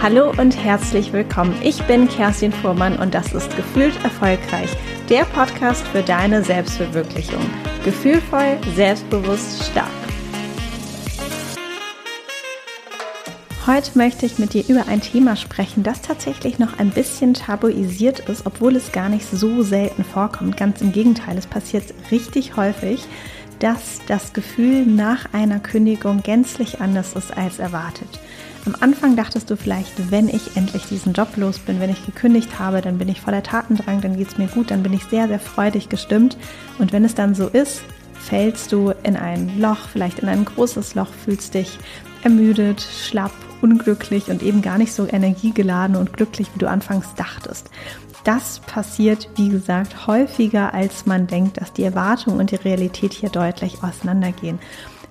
Hallo und herzlich willkommen. Ich bin Kerstin Fuhrmann und das ist Gefühlt Erfolgreich, der Podcast für deine Selbstverwirklichung. Gefühlvoll, selbstbewusst, stark. Heute möchte ich mit dir über ein Thema sprechen, das tatsächlich noch ein bisschen tabuisiert ist, obwohl es gar nicht so selten vorkommt. Ganz im Gegenteil, es passiert richtig häufig, dass das Gefühl nach einer Kündigung gänzlich anders ist als erwartet. Am Anfang dachtest du vielleicht, wenn ich endlich diesen Job los bin, wenn ich gekündigt habe, dann bin ich voller Tatendrang, dann geht es mir gut, dann bin ich sehr, sehr freudig gestimmt. Und wenn es dann so ist, fällst du in ein Loch, vielleicht in ein großes Loch, fühlst dich ermüdet, schlapp, unglücklich und eben gar nicht so energiegeladen und glücklich, wie du anfangs dachtest. Das passiert, wie gesagt, häufiger, als man denkt, dass die Erwartung und die Realität hier deutlich auseinandergehen.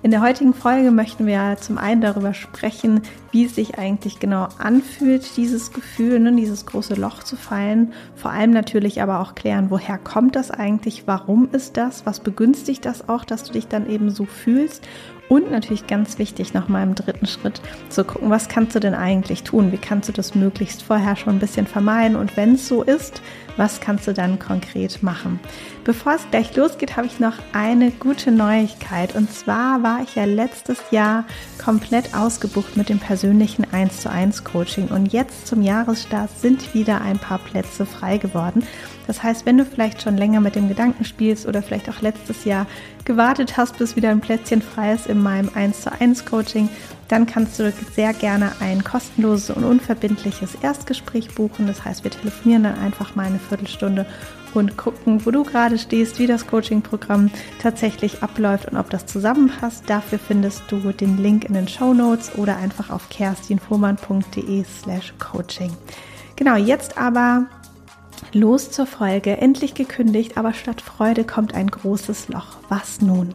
In der heutigen Folge möchten wir zum einen darüber sprechen, wie es sich eigentlich genau anfühlt, dieses Gefühl, ne, dieses große Loch zu fallen. Vor allem natürlich aber auch klären, woher kommt das eigentlich, warum ist das, was begünstigt das auch, dass du dich dann eben so fühlst und natürlich ganz wichtig, nochmal im dritten Schritt zu gucken, was kannst du denn eigentlich tun? Wie kannst du das möglichst vorher schon ein bisschen vermeiden? Und wenn es so ist, was kannst du dann konkret machen? Bevor es gleich losgeht, habe ich noch eine gute Neuigkeit. Und zwar war ich ja letztes Jahr komplett ausgebucht mit dem persönlichen 1 zu 1 Coaching. Und jetzt zum Jahresstart sind wieder ein paar Plätze frei geworden. Das heißt, wenn du vielleicht schon länger mit dem Gedanken spielst oder vielleicht auch letztes Jahr gewartet hast, bis wieder ein Plätzchen frei ist in meinem 1 zu 1 Coaching, dann kannst du sehr gerne ein kostenloses und unverbindliches Erstgespräch buchen. Das heißt, wir telefonieren dann einfach mal eine Viertelstunde und gucken, wo du gerade stehst, wie das Coaching-Programm tatsächlich abläuft und ob das zusammenpasst. Dafür findest du den Link in den Show Notes oder einfach auf kerstinfuhrmann.de slash coaching. Genau, jetzt aber Los zur Folge, endlich gekündigt, aber statt Freude kommt ein großes Loch. Was nun?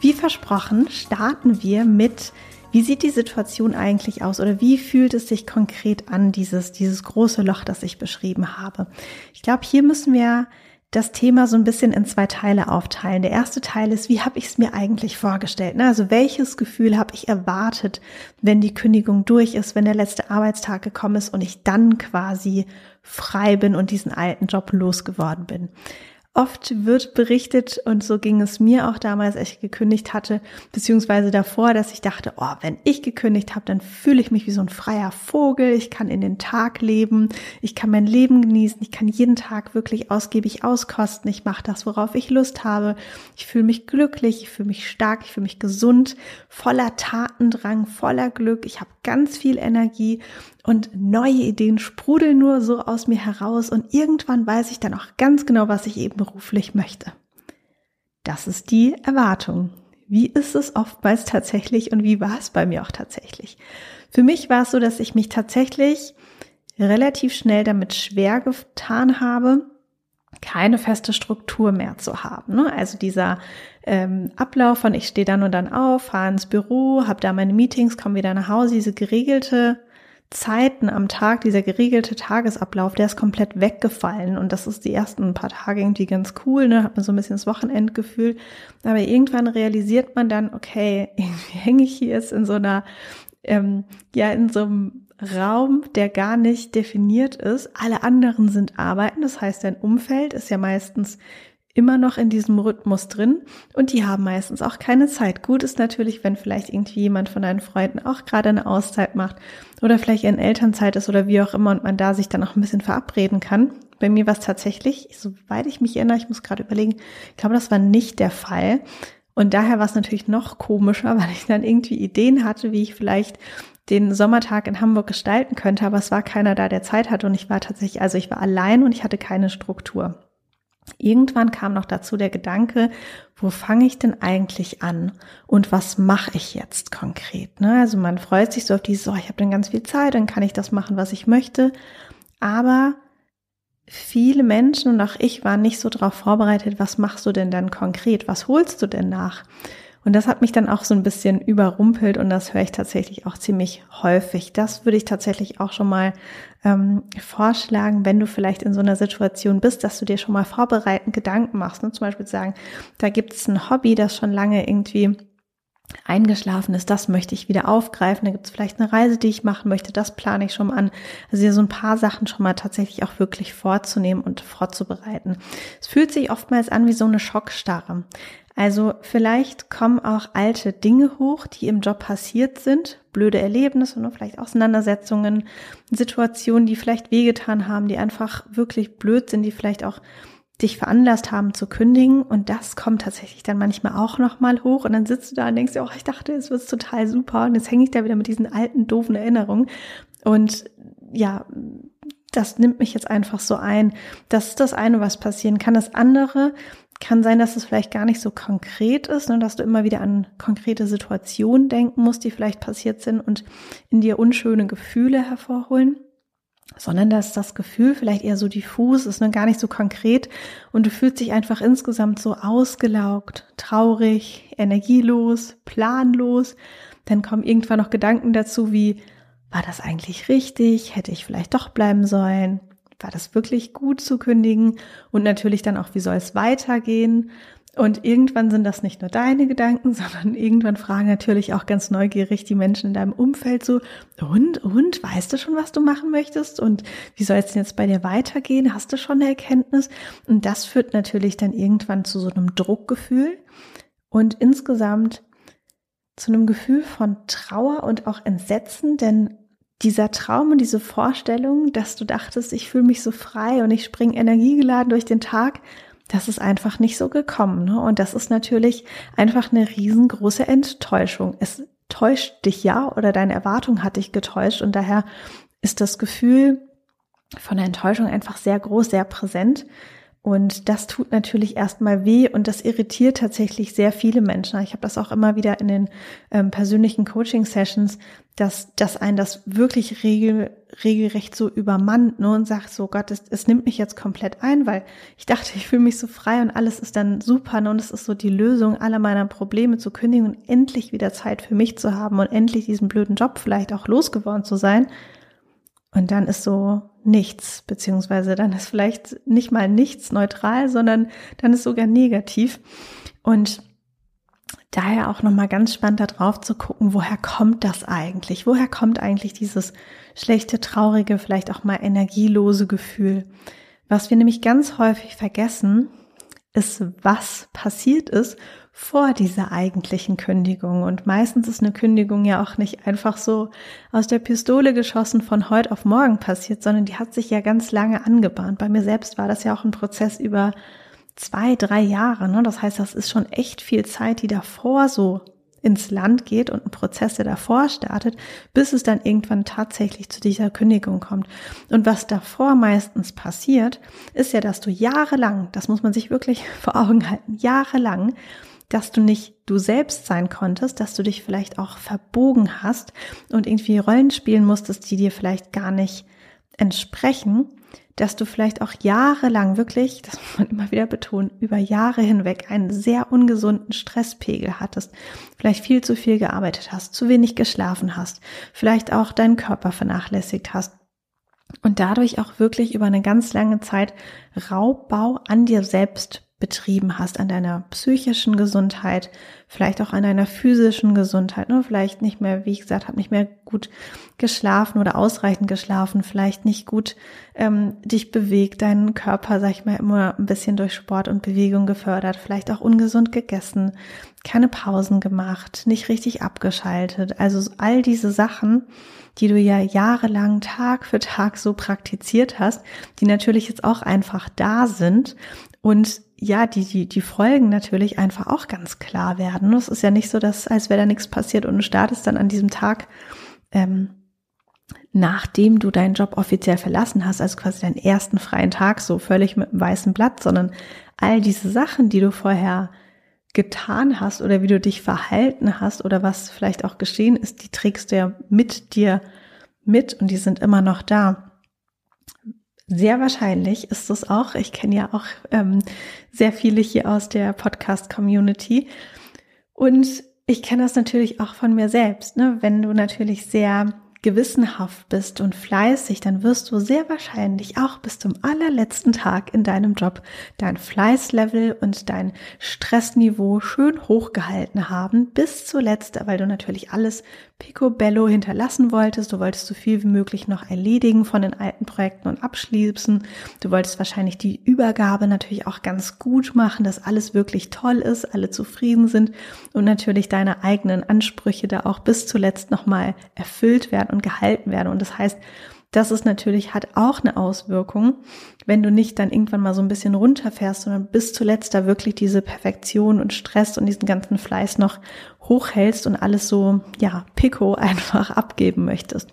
Wie versprochen, starten wir mit, wie sieht die Situation eigentlich aus oder wie fühlt es sich konkret an, dieses, dieses große Loch, das ich beschrieben habe? Ich glaube, hier müssen wir das Thema so ein bisschen in zwei Teile aufteilen. Der erste Teil ist, wie habe ich es mir eigentlich vorgestellt? Ne? Also welches Gefühl habe ich erwartet, wenn die Kündigung durch ist, wenn der letzte Arbeitstag gekommen ist und ich dann quasi frei bin und diesen alten Job losgeworden bin. Oft wird berichtet, und so ging es mir auch damals, als ich gekündigt hatte, beziehungsweise davor, dass ich dachte, oh, wenn ich gekündigt habe, dann fühle ich mich wie so ein freier Vogel, ich kann in den Tag leben, ich kann mein Leben genießen, ich kann jeden Tag wirklich ausgiebig auskosten, ich mache das, worauf ich Lust habe, ich fühle mich glücklich, ich fühle mich stark, ich fühle mich gesund, voller Tatendrang, voller Glück, ich habe ganz viel Energie und neue Ideen sprudeln nur so aus mir heraus und irgendwann weiß ich dann auch ganz genau, was ich eben beruflich möchte. Das ist die Erwartung. Wie ist es oftmals tatsächlich und wie war es bei mir auch tatsächlich? Für mich war es so, dass ich mich tatsächlich relativ schnell damit schwer getan habe, keine feste Struktur mehr zu haben. Ne? Also dieser ähm, Ablauf von ich stehe dann und dann auf, fahre ins Büro, habe da meine Meetings, komme wieder nach Hause, diese geregelte Zeiten am Tag, dieser geregelte Tagesablauf, der ist komplett weggefallen. Und das ist die ersten paar Tage irgendwie ganz cool, ne? Hat man so ein bisschen das Wochenendgefühl. Aber irgendwann realisiert man dann, okay, irgendwie hänge ich hier jetzt in so einer, ähm, ja, in so einem Raum, der gar nicht definiert ist. Alle anderen sind arbeiten. Das heißt, dein Umfeld ist ja meistens immer noch in diesem Rhythmus drin und die haben meistens auch keine Zeit. Gut ist natürlich, wenn vielleicht irgendwie jemand von deinen Freunden auch gerade eine Auszeit macht oder vielleicht in Elternzeit ist oder wie auch immer und man da sich dann auch ein bisschen verabreden kann. Bei mir war es tatsächlich, soweit ich mich erinnere, ich muss gerade überlegen, ich glaube, das war nicht der Fall. Und daher war es natürlich noch komischer, weil ich dann irgendwie Ideen hatte, wie ich vielleicht den Sommertag in Hamburg gestalten könnte, aber es war keiner da, der Zeit hatte und ich war tatsächlich, also ich war allein und ich hatte keine Struktur. Irgendwann kam noch dazu der Gedanke, wo fange ich denn eigentlich an und was mache ich jetzt konkret? Ne? Also man freut sich so auf dieses, oh, ich habe dann ganz viel Zeit, dann kann ich das machen, was ich möchte. Aber viele Menschen und auch ich waren nicht so darauf vorbereitet, was machst du denn dann konkret? Was holst du denn nach? Und das hat mich dann auch so ein bisschen überrumpelt und das höre ich tatsächlich auch ziemlich häufig. Das würde ich tatsächlich auch schon mal ähm, vorschlagen, wenn du vielleicht in so einer Situation bist, dass du dir schon mal vorbereitend Gedanken machst. Ne? Zum Beispiel sagen, da gibt es ein Hobby, das schon lange irgendwie eingeschlafen ist, das möchte ich wieder aufgreifen. Da gibt es vielleicht eine Reise, die ich machen möchte, das plane ich schon mal an. Also hier so ein paar Sachen schon mal tatsächlich auch wirklich vorzunehmen und vorzubereiten. Es fühlt sich oftmals an wie so eine Schockstarre. Also vielleicht kommen auch alte Dinge hoch, die im Job passiert sind, blöde Erlebnisse und vielleicht Auseinandersetzungen, Situationen, die vielleicht wehgetan haben, die einfach wirklich blöd sind, die vielleicht auch dich veranlasst haben zu kündigen. Und das kommt tatsächlich dann manchmal auch nochmal hoch. Und dann sitzt du da und denkst dir, oh, ich dachte, es wird total super. Und jetzt hänge ich da wieder mit diesen alten, doofen Erinnerungen. Und ja, das nimmt mich jetzt einfach so ein. Das ist das eine, was passieren kann. Das andere kann sein, dass es vielleicht gar nicht so konkret ist, ne, dass du immer wieder an konkrete Situationen denken musst, die vielleicht passiert sind und in dir unschöne Gefühle hervorholen, sondern dass das Gefühl vielleicht eher so diffus ist, ne, gar nicht so konkret und du fühlst dich einfach insgesamt so ausgelaugt, traurig, energielos, planlos. Dann kommen irgendwann noch Gedanken dazu wie, war das eigentlich richtig? Hätte ich vielleicht doch bleiben sollen? War das wirklich gut zu kündigen? Und natürlich dann auch, wie soll es weitergehen? Und irgendwann sind das nicht nur deine Gedanken, sondern irgendwann fragen natürlich auch ganz neugierig die Menschen in deinem Umfeld so, und, und, weißt du schon, was du machen möchtest? Und wie soll es denn jetzt bei dir weitergehen? Hast du schon eine Erkenntnis? Und das führt natürlich dann irgendwann zu so einem Druckgefühl und insgesamt zu einem Gefühl von Trauer und auch Entsetzen, denn dieser Traum und diese Vorstellung, dass du dachtest, ich fühle mich so frei und ich springe energiegeladen durch den Tag, das ist einfach nicht so gekommen. Ne? Und das ist natürlich einfach eine riesengroße Enttäuschung. Es täuscht dich ja oder deine Erwartung hat dich getäuscht und daher ist das Gefühl von der Enttäuschung einfach sehr groß, sehr präsent. Und das tut natürlich erstmal weh und das irritiert tatsächlich sehr viele Menschen. Ich habe das auch immer wieder in den ähm, persönlichen Coaching-Sessions, dass, dass ein das wirklich regel, regelrecht so übermannt ne, und sagt so, Gott, es, es nimmt mich jetzt komplett ein, weil ich dachte, ich fühle mich so frei und alles ist dann super ne, und es ist so die Lösung aller meiner Probleme zu kündigen und endlich wieder Zeit für mich zu haben und endlich diesen blöden Job vielleicht auch losgeworden zu sein. Und dann ist so nichts, beziehungsweise dann ist vielleicht nicht mal nichts neutral, sondern dann ist sogar negativ. Und daher auch nochmal ganz spannend darauf zu gucken, woher kommt das eigentlich? Woher kommt eigentlich dieses schlechte, traurige, vielleicht auch mal energielose Gefühl? Was wir nämlich ganz häufig vergessen, ist, was passiert ist vor dieser eigentlichen Kündigung. Und meistens ist eine Kündigung ja auch nicht einfach so aus der Pistole geschossen von heute auf morgen passiert, sondern die hat sich ja ganz lange angebahnt. Bei mir selbst war das ja auch ein Prozess über zwei, drei Jahre. Ne? Das heißt, das ist schon echt viel Zeit, die davor so ins Land geht und ein Prozess, der davor startet, bis es dann irgendwann tatsächlich zu dieser Kündigung kommt. Und was davor meistens passiert, ist ja, dass du jahrelang, das muss man sich wirklich vor Augen halten, jahrelang dass du nicht du selbst sein konntest, dass du dich vielleicht auch verbogen hast und irgendwie Rollen spielen musstest, die dir vielleicht gar nicht entsprechen, dass du vielleicht auch jahrelang wirklich, das muss man immer wieder betonen, über Jahre hinweg einen sehr ungesunden Stresspegel hattest, vielleicht viel zu viel gearbeitet hast, zu wenig geschlafen hast, vielleicht auch deinen Körper vernachlässigt hast und dadurch auch wirklich über eine ganz lange Zeit Raubbau an dir selbst betrieben hast, an deiner psychischen Gesundheit, vielleicht auch an deiner physischen Gesundheit, ne? vielleicht nicht mehr, wie ich gesagt habe, nicht mehr gut geschlafen oder ausreichend geschlafen, vielleicht nicht gut ähm, dich bewegt, deinen Körper, sag ich mal, immer ein bisschen durch Sport und Bewegung gefördert, vielleicht auch ungesund gegessen, keine Pausen gemacht, nicht richtig abgeschaltet. Also all diese Sachen, die du ja jahrelang Tag für Tag so praktiziert hast, die natürlich jetzt auch einfach da sind und ja, die, die, die Folgen natürlich einfach auch ganz klar werden. Es ist ja nicht so, dass als wäre da nichts passiert und du startest dann an diesem Tag, ähm, nachdem du deinen Job offiziell verlassen hast, also quasi deinen ersten freien Tag, so völlig mit einem weißen Blatt, sondern all diese Sachen, die du vorher getan hast oder wie du dich verhalten hast oder was vielleicht auch geschehen ist, die trägst du ja mit dir mit und die sind immer noch da. Sehr wahrscheinlich ist es auch. Ich kenne ja auch ähm, sehr viele hier aus der Podcast-Community. Und ich kenne das natürlich auch von mir selbst. Ne? Wenn du natürlich sehr gewissenhaft bist und fleißig, dann wirst du sehr wahrscheinlich auch bis zum allerletzten Tag in deinem Job dein Fleißlevel und dein Stressniveau schön hochgehalten haben, bis zuletzt, weil du natürlich alles picobello hinterlassen wolltest. Du wolltest so viel wie möglich noch erledigen von den alten Projekten und abschließen. Du wolltest wahrscheinlich die Übergabe natürlich auch ganz gut machen, dass alles wirklich toll ist, alle zufrieden sind und natürlich deine eigenen Ansprüche da auch bis zuletzt nochmal erfüllt werden und gehalten werden. Und das heißt, das ist natürlich, hat auch eine Auswirkung, wenn du nicht dann irgendwann mal so ein bisschen runterfährst, sondern bis zuletzt da wirklich diese Perfektion und Stress und diesen ganzen Fleiß noch hochhältst und alles so, ja, pico einfach abgeben möchtest.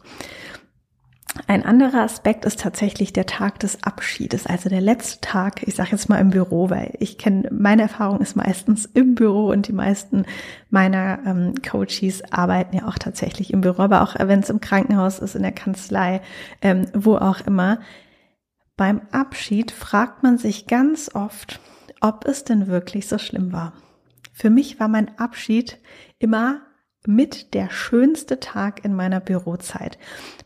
Ein anderer Aspekt ist tatsächlich der Tag des Abschiedes, also der letzte Tag, ich sage jetzt mal im Büro, weil ich kenne, meine Erfahrung ist meistens im Büro und die meisten meiner ähm, Coaches arbeiten ja auch tatsächlich im Büro, aber auch wenn es im Krankenhaus ist, in der Kanzlei, ähm, wo auch immer. Beim Abschied fragt man sich ganz oft, ob es denn wirklich so schlimm war. Für mich war mein Abschied immer mit der schönste Tag in meiner Bürozeit.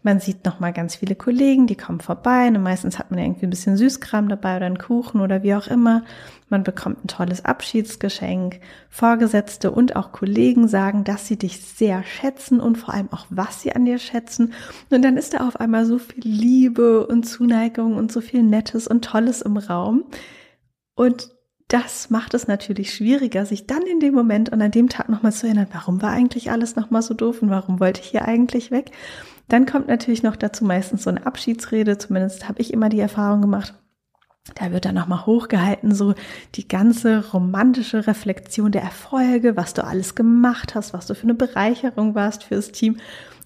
Man sieht noch mal ganz viele Kollegen, die kommen vorbei und meistens hat man irgendwie ein bisschen Süßkram dabei oder einen Kuchen oder wie auch immer. Man bekommt ein tolles Abschiedsgeschenk. Vorgesetzte und auch Kollegen sagen, dass sie dich sehr schätzen und vor allem auch, was sie an dir schätzen. Und dann ist da auf einmal so viel Liebe und Zuneigung und so viel Nettes und Tolles im Raum. Und das macht es natürlich schwieriger, sich dann in dem Moment und an dem Tag nochmal zu erinnern, warum war eigentlich alles nochmal so doof und warum wollte ich hier eigentlich weg? Dann kommt natürlich noch dazu meistens so eine Abschiedsrede, zumindest habe ich immer die Erfahrung gemacht. Da wird dann nochmal hochgehalten, so die ganze romantische Reflexion der Erfolge, was du alles gemacht hast, was du für eine Bereicherung warst fürs Team.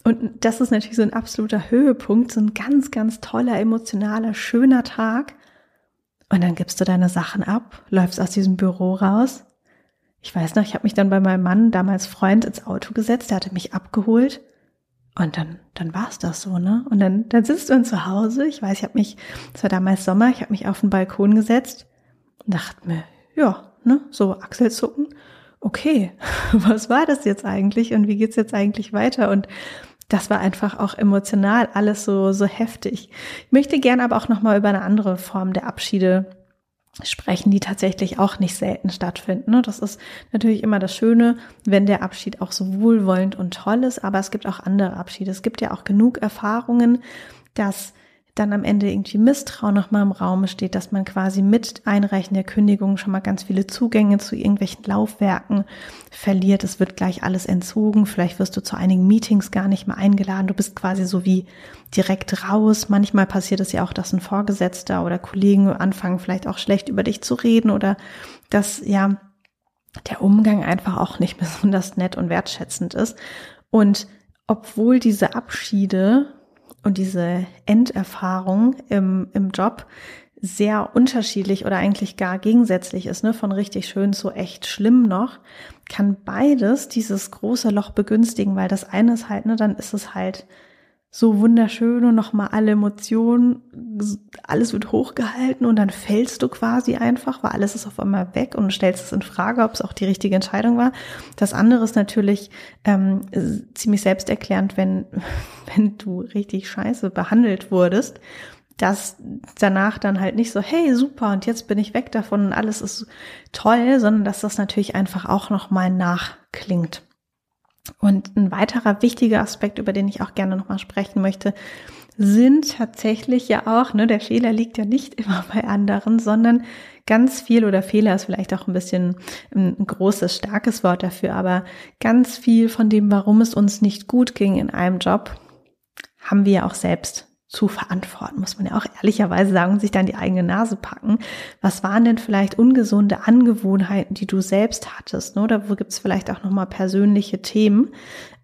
Und das ist natürlich so ein absoluter Höhepunkt, so ein ganz, ganz toller, emotionaler, schöner Tag. Und dann gibst du deine Sachen ab, läufst aus diesem Büro raus. Ich weiß noch, ich habe mich dann bei meinem Mann, damals Freund, ins Auto gesetzt, der hatte mich abgeholt. Und dann, dann war es das so, ne? Und dann, dann sitzt du dann zu Hause. Ich weiß, ich habe mich, es war damals Sommer, ich habe mich auf den Balkon gesetzt und dachte mir, ja, ne, so Achselzucken. Okay, was war das jetzt eigentlich und wie geht's jetzt eigentlich weiter? Und das war einfach auch emotional alles so, so heftig. Ich möchte gerne aber auch nochmal über eine andere Form der Abschiede sprechen, die tatsächlich auch nicht selten stattfinden. Ne? Das ist natürlich immer das Schöne, wenn der Abschied auch so wohlwollend und toll ist, aber es gibt auch andere Abschiede. Es gibt ja auch genug Erfahrungen, dass dann am Ende irgendwie Misstrauen nochmal im Raum steht, dass man quasi mit Einreichen der Kündigung schon mal ganz viele Zugänge zu irgendwelchen Laufwerken verliert. Es wird gleich alles entzogen. Vielleicht wirst du zu einigen Meetings gar nicht mehr eingeladen. Du bist quasi so wie direkt raus. Manchmal passiert es ja auch, dass ein Vorgesetzter oder Kollegen anfangen vielleicht auch schlecht über dich zu reden oder dass ja der Umgang einfach auch nicht besonders nett und wertschätzend ist. Und obwohl diese Abschiede und diese Enderfahrung im, im Job sehr unterschiedlich oder eigentlich gar gegensätzlich ist, ne, von richtig schön zu echt schlimm noch, kann beides dieses große Loch begünstigen, weil das eine ist halt, ne, dann ist es halt so wunderschön und nochmal alle Emotionen, alles wird hochgehalten und dann fällst du quasi einfach, weil alles ist auf einmal weg und stellst es in Frage, ob es auch die richtige Entscheidung war. Das andere ist natürlich ähm, ziemlich selbsterklärend, wenn, wenn du richtig scheiße behandelt wurdest, dass danach dann halt nicht so, hey, super, und jetzt bin ich weg davon und alles ist toll, sondern dass das natürlich einfach auch nochmal nachklingt. Und ein weiterer wichtiger Aspekt, über den ich auch gerne nochmal sprechen möchte, sind tatsächlich ja auch, ne, der Fehler liegt ja nicht immer bei anderen, sondern ganz viel oder Fehler ist vielleicht auch ein bisschen ein großes, starkes Wort dafür, aber ganz viel von dem, warum es uns nicht gut ging in einem Job, haben wir ja auch selbst zu verantworten, muss man ja auch ehrlicherweise sagen, sich dann die eigene Nase packen. Was waren denn vielleicht ungesunde Angewohnheiten, die du selbst hattest? Ne? Oder wo gibt es vielleicht auch nochmal persönliche Themen,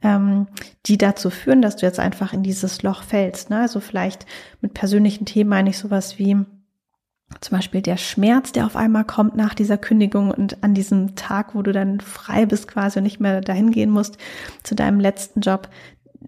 ähm, die dazu führen, dass du jetzt einfach in dieses Loch fällst? Ne? Also vielleicht mit persönlichen Themen meine ich sowas wie zum Beispiel der Schmerz, der auf einmal kommt nach dieser Kündigung und an diesem Tag, wo du dann frei bist quasi und nicht mehr dahin gehen musst zu deinem letzten Job,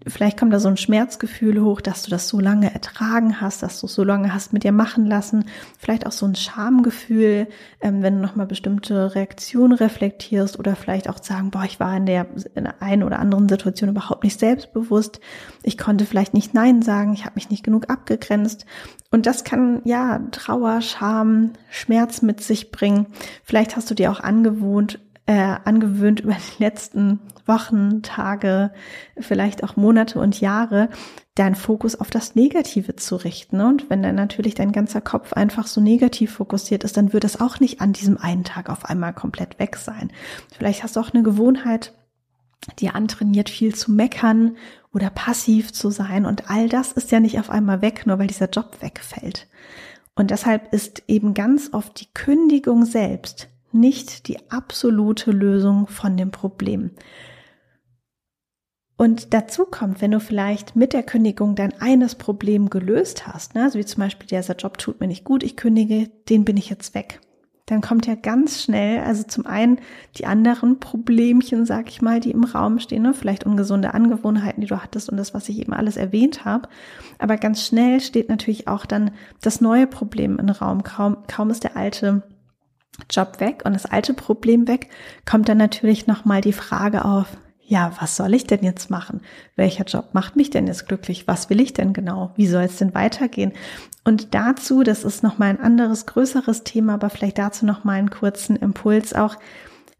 vielleicht kommt da so ein Schmerzgefühl hoch, dass du das so lange ertragen hast, dass du so lange hast mit dir machen lassen. Vielleicht auch so ein Schamgefühl, ähm, wenn du nochmal bestimmte Reaktionen reflektierst oder vielleicht auch sagen, boah, ich war in der, in der einen oder anderen Situation überhaupt nicht selbstbewusst. Ich konnte vielleicht nicht Nein sagen, ich habe mich nicht genug abgegrenzt. Und das kann ja Trauer, Scham, Schmerz mit sich bringen. Vielleicht hast du dir auch angewohnt, äh, angewöhnt über die letzten Wochen, Tage, vielleicht auch Monate und Jahre, deinen Fokus auf das Negative zu richten. Und wenn dann natürlich dein ganzer Kopf einfach so negativ fokussiert ist, dann wird es auch nicht an diesem einen Tag auf einmal komplett weg sein. Vielleicht hast du auch eine Gewohnheit, die antrainiert, viel zu meckern oder passiv zu sein. Und all das ist ja nicht auf einmal weg, nur weil dieser Job wegfällt. Und deshalb ist eben ganz oft die Kündigung selbst nicht die absolute Lösung von dem Problem. Und dazu kommt, wenn du vielleicht mit der Kündigung dein eines Problem gelöst hast, ne, also wie zum Beispiel dieser Job tut mir nicht gut, ich kündige, den bin ich jetzt weg. Dann kommt ja ganz schnell, also zum einen die anderen Problemchen, sag ich mal, die im Raum stehen, ne, vielleicht ungesunde Angewohnheiten, die du hattest und das, was ich eben alles erwähnt habe. Aber ganz schnell steht natürlich auch dann das neue Problem im Raum. Kaum, kaum ist der alte Job weg und das alte Problem weg, kommt dann natürlich nochmal die Frage auf, ja, was soll ich denn jetzt machen? Welcher Job macht mich denn jetzt glücklich? Was will ich denn genau? Wie soll es denn weitergehen? Und dazu, das ist nochmal ein anderes, größeres Thema, aber vielleicht dazu nochmal einen kurzen Impuls auch.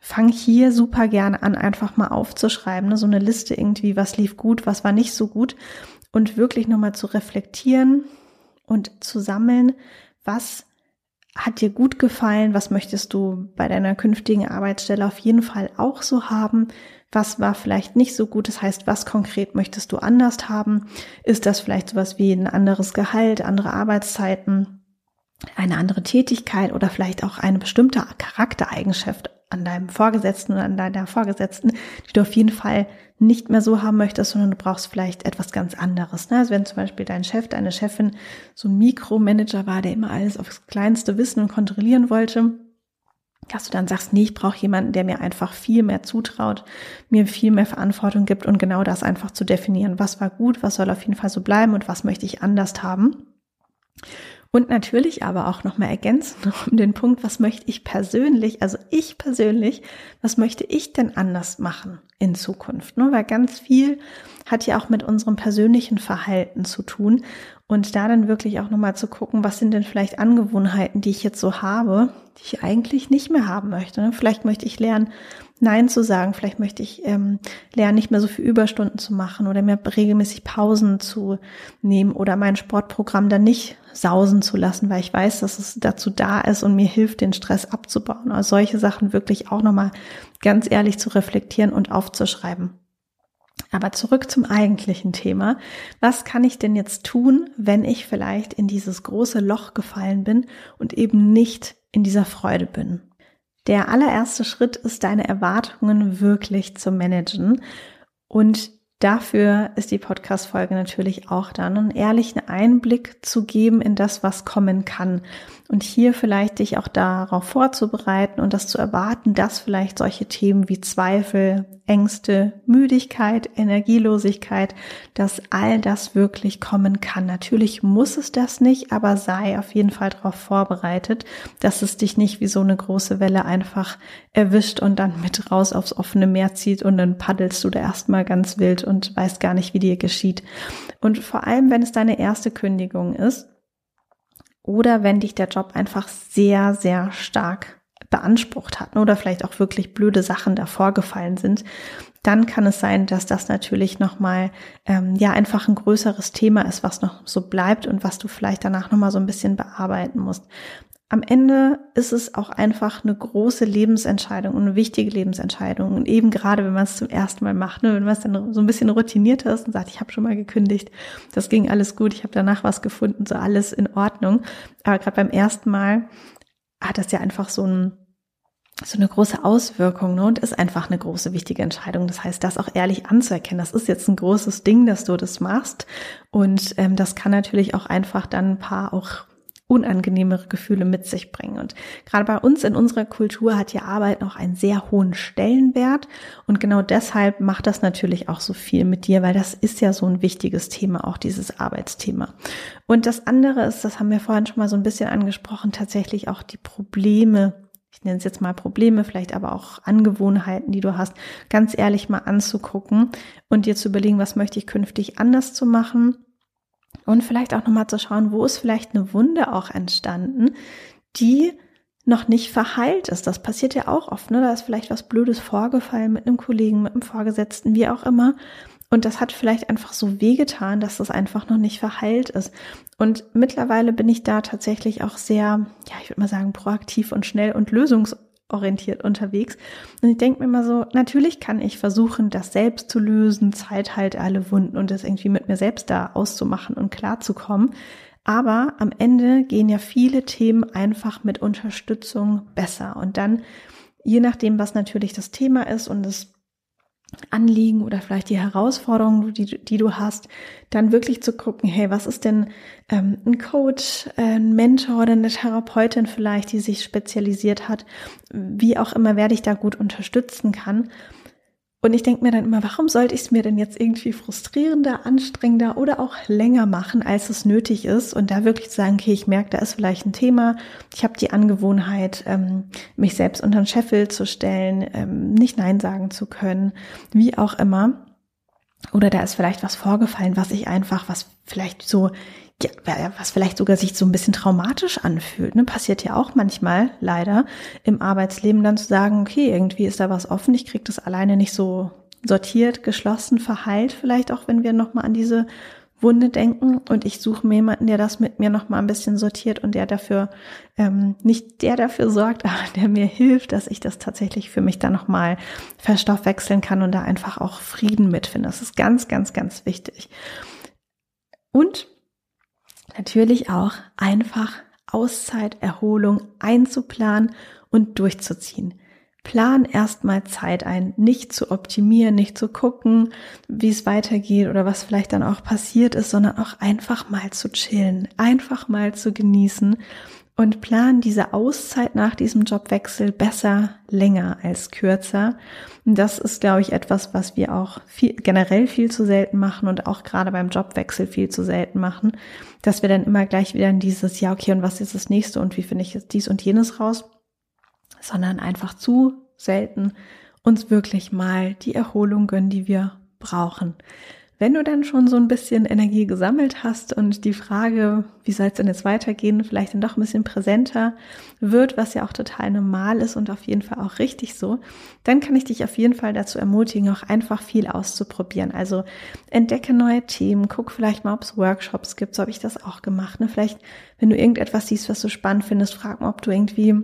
Fang hier super gerne an, einfach mal aufzuschreiben, ne? so eine Liste irgendwie, was lief gut, was war nicht so gut und wirklich nochmal zu reflektieren und zu sammeln, was hat dir gut gefallen? Was möchtest du bei deiner künftigen Arbeitsstelle auf jeden Fall auch so haben? Was war vielleicht nicht so gut? Das heißt, was konkret möchtest du anders haben? Ist das vielleicht sowas wie ein anderes Gehalt, andere Arbeitszeiten, eine andere Tätigkeit oder vielleicht auch eine bestimmte Charaktereigenschaft an deinem Vorgesetzten oder an deiner Vorgesetzten, die du auf jeden Fall nicht mehr so haben möchtest, sondern du brauchst vielleicht etwas ganz anderes. Ne? Also wenn zum Beispiel dein Chef, deine Chefin so ein Mikromanager war, der immer alles aufs Kleinste wissen und kontrollieren wollte, dass du dann sagst, nee, ich brauche jemanden, der mir einfach viel mehr zutraut, mir viel mehr Verantwortung gibt und genau das einfach zu definieren. Was war gut, was soll auf jeden Fall so bleiben und was möchte ich anders haben. Und natürlich aber auch nochmal ergänzen um den Punkt, was möchte ich persönlich, also ich persönlich, was möchte ich denn anders machen in Zukunft? Ne? Weil ganz viel hat ja auch mit unserem persönlichen Verhalten zu tun. Und da dann wirklich auch nochmal zu gucken, was sind denn vielleicht Angewohnheiten, die ich jetzt so habe, die ich eigentlich nicht mehr haben möchte. Ne? Vielleicht möchte ich lernen, Nein zu sagen. Vielleicht möchte ich ähm, lernen, nicht mehr so viel Überstunden zu machen oder mehr regelmäßig Pausen zu nehmen oder mein Sportprogramm dann nicht sausen zu lassen, weil ich weiß, dass es dazu da ist und mir hilft, den Stress abzubauen. Also solche Sachen wirklich auch nochmal ganz ehrlich zu reflektieren und aufzuschreiben. Aber zurück zum eigentlichen Thema. Was kann ich denn jetzt tun, wenn ich vielleicht in dieses große Loch gefallen bin und eben nicht in dieser Freude bin? Der allererste Schritt ist, deine Erwartungen wirklich zu managen. Und dafür ist die Podcast-Folge natürlich auch dann, einen ehrlichen Einblick zu geben in das, was kommen kann und hier vielleicht dich auch darauf vorzubereiten und das zu erwarten, dass vielleicht solche Themen wie Zweifel, Ängste, Müdigkeit, Energielosigkeit, dass all das wirklich kommen kann. Natürlich muss es das nicht, aber sei auf jeden Fall darauf vorbereitet, dass es dich nicht wie so eine große Welle einfach erwischt und dann mit raus aufs offene Meer zieht und dann paddelst du da erstmal ganz wild und weißt gar nicht, wie dir geschieht. Und vor allem, wenn es deine erste Kündigung ist, oder wenn dich der Job einfach sehr, sehr stark beansprucht hat oder vielleicht auch wirklich blöde Sachen davor gefallen sind, dann kann es sein, dass das natürlich nochmal ähm, ja einfach ein größeres Thema ist, was noch so bleibt und was du vielleicht danach nochmal so ein bisschen bearbeiten musst. Am Ende ist es auch einfach eine große Lebensentscheidung und eine wichtige Lebensentscheidung. Und eben gerade, wenn man es zum ersten Mal macht, ne, wenn man es dann so ein bisschen routiniert ist und sagt, ich habe schon mal gekündigt, das ging alles gut, ich habe danach was gefunden, so alles in Ordnung. Aber gerade beim ersten Mal hat das ja einfach so ein so eine große Auswirkung ne, und ist einfach eine große wichtige Entscheidung. Das heißt, das auch ehrlich anzuerkennen, das ist jetzt ein großes Ding, dass du das machst und ähm, das kann natürlich auch einfach dann ein paar auch unangenehmere Gefühle mit sich bringen. Und gerade bei uns in unserer Kultur hat ja Arbeit noch einen sehr hohen Stellenwert. Und genau deshalb macht das natürlich auch so viel mit dir, weil das ist ja so ein wichtiges Thema, auch dieses Arbeitsthema. Und das andere ist, das haben wir vorhin schon mal so ein bisschen angesprochen, tatsächlich auch die Probleme, ich nenne es jetzt mal Probleme, vielleicht aber auch Angewohnheiten, die du hast, ganz ehrlich mal anzugucken und dir zu überlegen, was möchte ich künftig anders zu machen und vielleicht auch nochmal zu schauen, wo ist vielleicht eine Wunde auch entstanden, die noch nicht verheilt ist. Das passiert ja auch oft, ne? Da ist vielleicht was Blödes vorgefallen mit einem Kollegen, mit einem Vorgesetzten, wie auch immer. Und das hat vielleicht einfach so wehgetan, dass das einfach noch nicht verheilt ist. Und mittlerweile bin ich da tatsächlich auch sehr, ja, ich würde mal sagen, proaktiv und schnell und lösungsorientiert unterwegs. Und ich denke mir mal so, natürlich kann ich versuchen, das selbst zu lösen, Zeit halt alle Wunden und das irgendwie mit mir selbst da auszumachen und klarzukommen. Aber am Ende gehen ja viele Themen einfach mit Unterstützung besser. Und dann, je nachdem, was natürlich das Thema ist und es Anliegen oder vielleicht die Herausforderungen, die, die du hast, dann wirklich zu gucken, hey, was ist denn ähm, ein Coach, ein Mentor oder eine Therapeutin vielleicht, die sich spezialisiert hat, wie auch immer, wer dich da gut unterstützen kann und ich denke mir dann immer, warum sollte ich es mir denn jetzt irgendwie frustrierender, anstrengender oder auch länger machen, als es nötig ist? Und da wirklich zu sagen, okay, ich merke, da ist vielleicht ein Thema. Ich habe die Angewohnheit, ähm, mich selbst unter den Scheffel zu stellen, ähm, nicht Nein sagen zu können, wie auch immer. Oder da ist vielleicht was vorgefallen, was ich einfach, was vielleicht so ja, was vielleicht sogar sich so ein bisschen traumatisch anfühlt. Ne? Passiert ja auch manchmal leider im Arbeitsleben dann zu sagen, okay, irgendwie ist da was offen, ich kriege das alleine nicht so sortiert, geschlossen, verheilt, vielleicht auch, wenn wir nochmal an diese Wunde denken und ich suche mir jemanden, der das mit mir nochmal ein bisschen sortiert und der dafür, ähm, nicht der dafür sorgt, aber der mir hilft, dass ich das tatsächlich für mich dann nochmal verstoffwechseln kann und da einfach auch Frieden mitfinde. Das ist ganz, ganz, ganz wichtig. Und natürlich auch einfach Auszeit, Erholung einzuplanen und durchzuziehen. Plan erstmal Zeit ein, nicht zu optimieren, nicht zu gucken, wie es weitergeht oder was vielleicht dann auch passiert ist, sondern auch einfach mal zu chillen, einfach mal zu genießen und plan diese Auszeit nach diesem Jobwechsel besser länger als kürzer. Und das ist, glaube ich, etwas, was wir auch viel, generell viel zu selten machen und auch gerade beim Jobwechsel viel zu selten machen, dass wir dann immer gleich wieder in dieses, ja, okay, und was ist das nächste und wie finde ich jetzt dies und jenes raus, sondern einfach zu selten uns wirklich mal die Erholung gönnen, die wir brauchen. Wenn du dann schon so ein bisschen Energie gesammelt hast und die Frage, wie soll es denn jetzt weitergehen, vielleicht dann doch ein bisschen präsenter wird, was ja auch total normal ist und auf jeden Fall auch richtig so, dann kann ich dich auf jeden Fall dazu ermutigen, auch einfach viel auszuprobieren. Also entdecke neue Themen, guck vielleicht mal, ob es Workshops gibt, so habe ich das auch gemacht. Ne? Vielleicht, wenn du irgendetwas siehst, was du spannend findest, frag mal, ob du irgendwie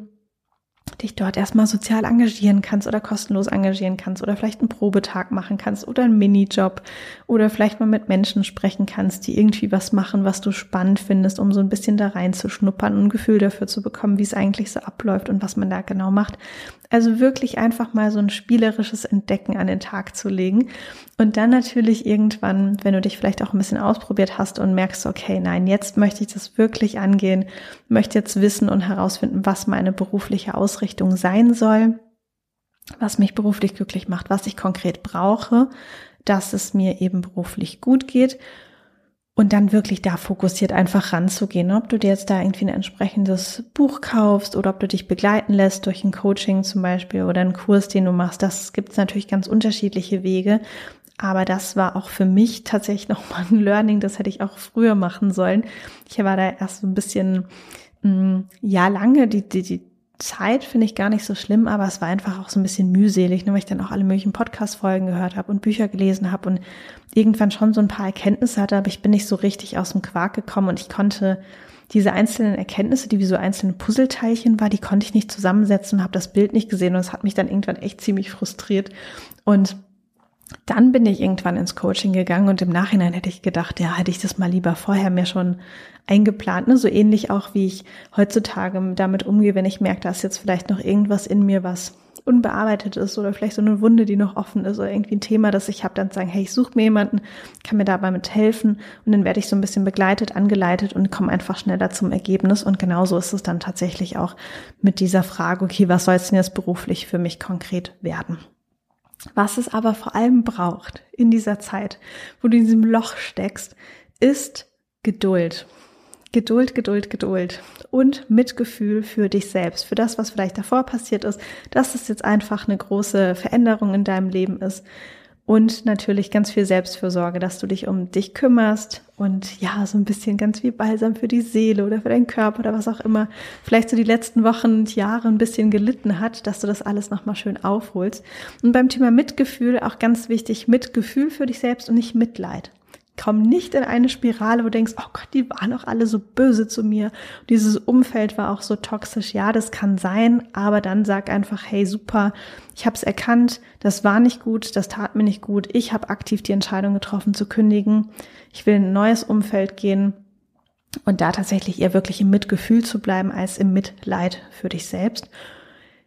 dich dort erstmal sozial engagieren kannst oder kostenlos engagieren kannst oder vielleicht einen Probetag machen kannst oder einen Minijob oder vielleicht mal mit Menschen sprechen kannst, die irgendwie was machen, was du spannend findest, um so ein bisschen da reinzuschnuppern und ein Gefühl dafür zu bekommen, wie es eigentlich so abläuft und was man da genau macht. Also wirklich einfach mal so ein spielerisches Entdecken an den Tag zu legen. Und dann natürlich irgendwann, wenn du dich vielleicht auch ein bisschen ausprobiert hast und merkst, okay, nein, jetzt möchte ich das wirklich angehen, möchte jetzt wissen und herausfinden, was meine berufliche Ausrichtung sein soll, was mich beruflich glücklich macht, was ich konkret brauche, dass es mir eben beruflich gut geht und dann wirklich da fokussiert einfach ranzugehen. Ob du dir jetzt da irgendwie ein entsprechendes Buch kaufst oder ob du dich begleiten lässt durch ein Coaching zum Beispiel oder einen Kurs, den du machst, das gibt es natürlich ganz unterschiedliche Wege. Aber das war auch für mich tatsächlich nochmal ein Learning, das hätte ich auch früher machen sollen. Ich war da erst so ein bisschen, mm, ja, lange, die, die, die Zeit finde ich gar nicht so schlimm, aber es war einfach auch so ein bisschen mühselig, ne, weil ich dann auch alle möglichen Podcast-Folgen gehört habe und Bücher gelesen habe und irgendwann schon so ein paar Erkenntnisse hatte, aber ich bin nicht so richtig aus dem Quark gekommen und ich konnte diese einzelnen Erkenntnisse, die wie so einzelne Puzzleteilchen war, die konnte ich nicht zusammensetzen und habe das Bild nicht gesehen und es hat mich dann irgendwann echt ziemlich frustriert und dann bin ich irgendwann ins Coaching gegangen und im Nachhinein hätte ich gedacht, ja, hätte ich das mal lieber vorher mir schon eingeplant. Ne? So ähnlich auch, wie ich heutzutage damit umgehe, wenn ich merke, da ist jetzt vielleicht noch irgendwas in mir, was unbearbeitet ist oder vielleicht so eine Wunde, die noch offen ist oder irgendwie ein Thema, das ich habe, dann sagen, hey, ich suche mir jemanden, kann mir dabei mit helfen und dann werde ich so ein bisschen begleitet, angeleitet und komme einfach schneller zum Ergebnis und genauso ist es dann tatsächlich auch mit dieser Frage, okay, was soll es denn jetzt beruflich für mich konkret werden? Was es aber vor allem braucht in dieser Zeit, wo du in diesem Loch steckst, ist Geduld. Geduld, Geduld, Geduld und Mitgefühl für dich selbst, für das, was vielleicht davor passiert ist, dass es jetzt einfach eine große Veränderung in deinem Leben ist und natürlich ganz viel Selbstfürsorge, dass du dich um dich kümmerst und ja, so ein bisschen ganz wie Balsam für die Seele oder für deinen Körper oder was auch immer vielleicht so die letzten Wochen und Jahre ein bisschen gelitten hat, dass du das alles nochmal schön aufholst. Und beim Thema Mitgefühl auch ganz wichtig, Mitgefühl für dich selbst und nicht Mitleid. Komm nicht in eine Spirale, wo du denkst, oh Gott, die waren auch alle so böse zu mir. Dieses Umfeld war auch so toxisch. Ja, das kann sein, aber dann sag einfach, hey, super, ich habe es erkannt, das war nicht gut, das tat mir nicht gut. Ich habe aktiv die Entscheidung getroffen zu kündigen. Ich will in ein neues Umfeld gehen und da tatsächlich eher wirklich im Mitgefühl zu bleiben als im Mitleid für dich selbst.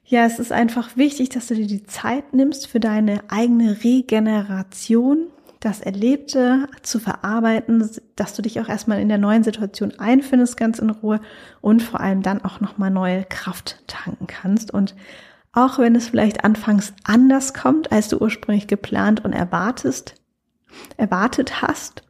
Ja, es ist einfach wichtig, dass du dir die Zeit nimmst für deine eigene Regeneration das Erlebte zu verarbeiten, dass du dich auch erstmal in der neuen Situation einfindest, ganz in Ruhe und vor allem dann auch nochmal neue Kraft tanken kannst. Und auch wenn es vielleicht anfangs anders kommt, als du ursprünglich geplant und erwartest, erwartet hast,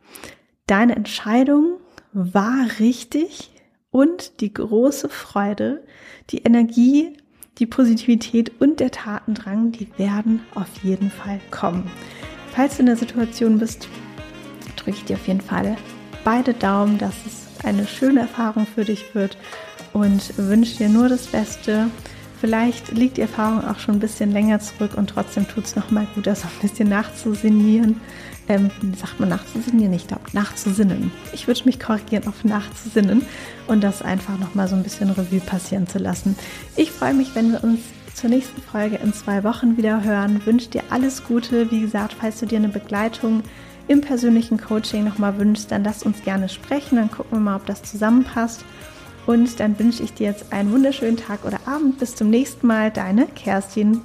deine Entscheidung war richtig und die große Freude, die Energie, die Positivität und der Tatendrang, die werden auf jeden Fall kommen. Falls du in der Situation bist, drücke ich dir auf jeden Fall beide Daumen, dass es eine schöne Erfahrung für dich wird und wünsche dir nur das Beste. Vielleicht liegt die Erfahrung auch schon ein bisschen länger zurück und trotzdem tut es nochmal gut, das ein bisschen nachzusinnieren. Ähm, sagt man nachzusinnieren? Ich glaube, nachzusinnen. Ich würde mich korrigieren auf nachzusinnen und das einfach nochmal so ein bisschen Revue passieren zu lassen. Ich freue mich, wenn wir uns zur nächsten Folge in zwei Wochen wieder hören. Wünsche dir alles Gute. Wie gesagt, falls du dir eine Begleitung im persönlichen Coaching nochmal wünschst, dann lass uns gerne sprechen. Dann gucken wir mal, ob das zusammenpasst. Und dann wünsche ich dir jetzt einen wunderschönen Tag oder Abend. Bis zum nächsten Mal. Deine Kerstin.